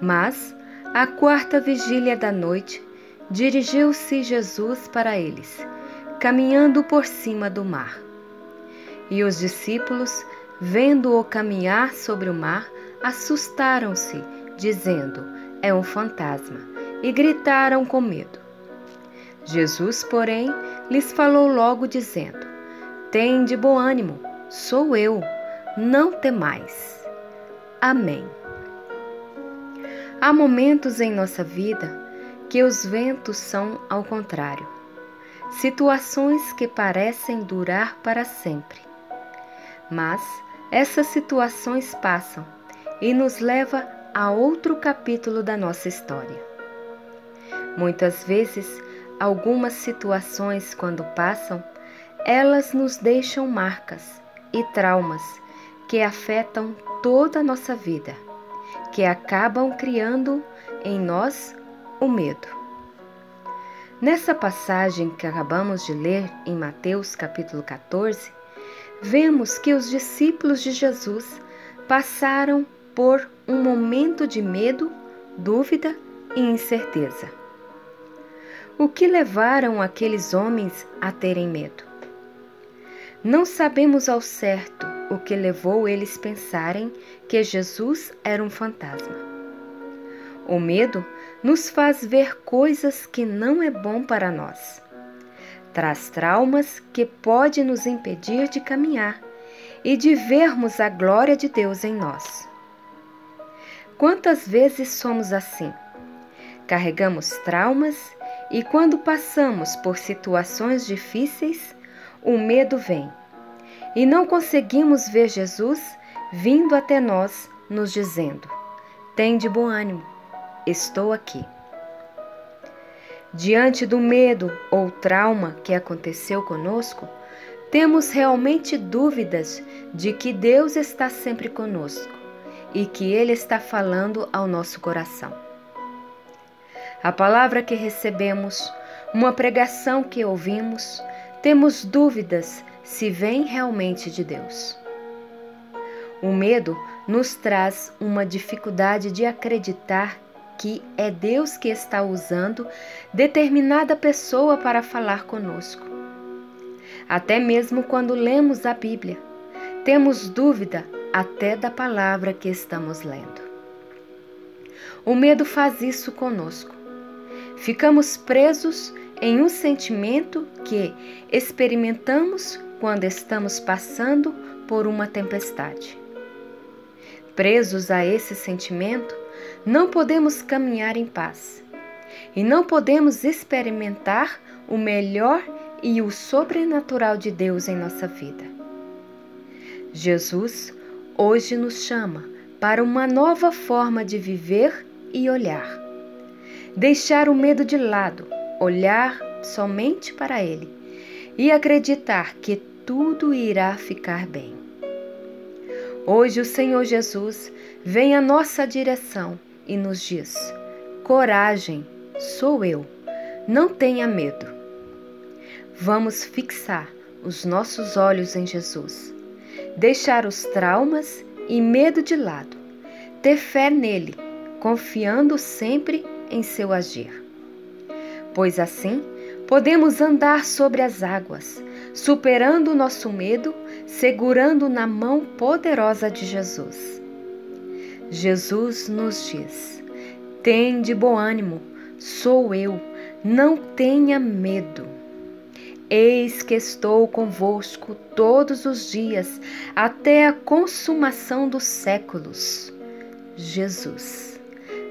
Mas, à quarta vigília da noite, dirigiu-se Jesus para eles, caminhando por cima do mar. E os discípulos, vendo-o caminhar sobre o mar, assustaram-se, dizendo: É um fantasma, e gritaram com medo. Jesus, porém, lhes falou logo, dizendo: Tende bom ânimo, sou eu, não temais. Amém. Há momentos em nossa vida que os ventos são ao contrário, situações que parecem durar para sempre. Mas essas situações passam e nos leva a outro capítulo da nossa história. Muitas vezes, algumas situações quando passam, elas nos deixam marcas e traumas que afetam toda a nossa vida que acabam criando em nós o medo. Nessa passagem que acabamos de ler em Mateus capítulo 14, vemos que os discípulos de Jesus passaram por um momento de medo, dúvida e incerteza. O que levaram aqueles homens a terem medo? Não sabemos ao certo o que levou eles pensarem que Jesus era um fantasma. O medo nos faz ver coisas que não é bom para nós. Traz traumas que pode nos impedir de caminhar e de vermos a glória de Deus em nós. Quantas vezes somos assim? Carregamos traumas e quando passamos por situações difíceis, o medo vem. E não conseguimos ver Jesus vindo até nós, nos dizendo: Tem de bom ânimo, estou aqui. Diante do medo ou trauma que aconteceu conosco, temos realmente dúvidas de que Deus está sempre conosco e que Ele está falando ao nosso coração. A palavra que recebemos, uma pregação que ouvimos, temos dúvidas se vem realmente de Deus. O medo nos traz uma dificuldade de acreditar que é Deus que está usando determinada pessoa para falar conosco. Até mesmo quando lemos a Bíblia, temos dúvida até da palavra que estamos lendo. O medo faz isso conosco. Ficamos presos em um sentimento que experimentamos quando estamos passando por uma tempestade. Presos a esse sentimento, não podemos caminhar em paz e não podemos experimentar o melhor e o sobrenatural de Deus em nossa vida. Jesus hoje nos chama para uma nova forma de viver e olhar. Deixar o medo de lado olhar somente para Ele e acreditar que tudo irá ficar bem. Hoje o Senhor Jesus vem à nossa direção e nos diz: Coragem, sou eu, não tenha medo. Vamos fixar os nossos olhos em Jesus, deixar os traumas e medo de lado, ter fé nele, confiando sempre em seu agir pois assim podemos andar sobre as águas, superando o nosso medo, segurando na mão poderosa de Jesus. Jesus nos diz: Tende bom ânimo, sou eu, não tenha medo. Eis que estou convosco todos os dias, até a consumação dos séculos. Jesus.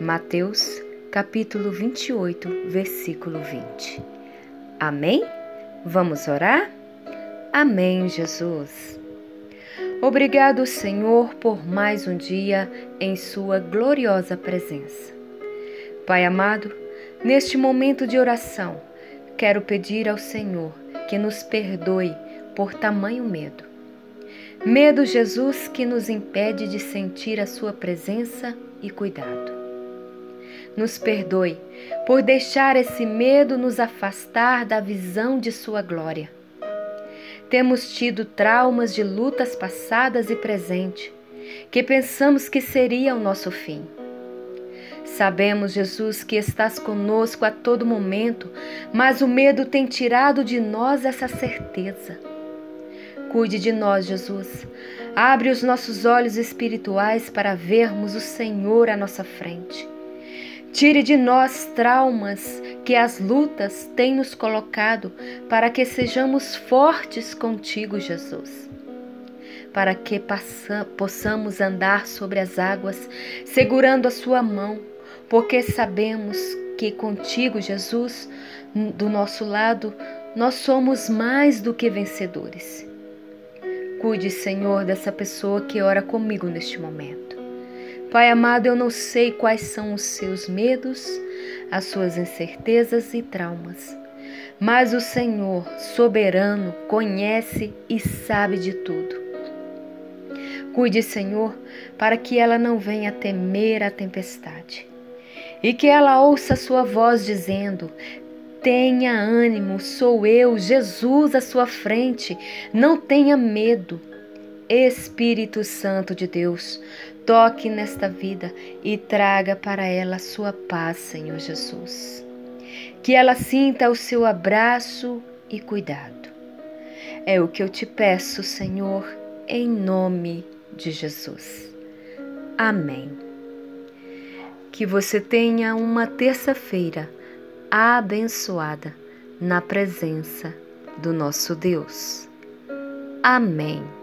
Mateus capítulo 28, versículo 20. Amém? Vamos orar? Amém, Jesus. Obrigado, Senhor, por mais um dia em Sua gloriosa presença. Pai amado, neste momento de oração, quero pedir ao Senhor que nos perdoe por tamanho medo. Medo, Jesus, que nos impede de sentir a Sua presença e cuidado. Nos perdoe por deixar esse medo nos afastar da visão de Sua glória temos tido traumas de lutas passadas e presente, que pensamos que seria o nosso fim. Sabemos, Jesus, que estás conosco a todo momento, mas o medo tem tirado de nós essa certeza. Cuide de nós, Jesus. Abre os nossos olhos espirituais para vermos o Senhor à nossa frente. Tire de nós traumas que as lutas têm nos colocado para que sejamos fortes contigo, Jesus. Para que possamos andar sobre as águas, segurando a Sua mão, porque sabemos que contigo, Jesus, do nosso lado, nós somos mais do que vencedores. Cuide, Senhor, dessa pessoa que ora comigo neste momento. Pai amado, eu não sei quais são os seus medos, as suas incertezas e traumas, mas o Senhor, soberano, conhece e sabe de tudo. Cuide, Senhor, para que ela não venha temer a tempestade e que ela ouça sua voz dizendo: Tenha ânimo, sou eu, Jesus à sua frente, não tenha medo. Espírito Santo de Deus, toque nesta vida e traga para ela a sua paz, Senhor Jesus. Que ela sinta o seu abraço e cuidado. É o que eu te peço, Senhor, em nome de Jesus. Amém. Que você tenha uma terça-feira abençoada na presença do nosso Deus. Amém.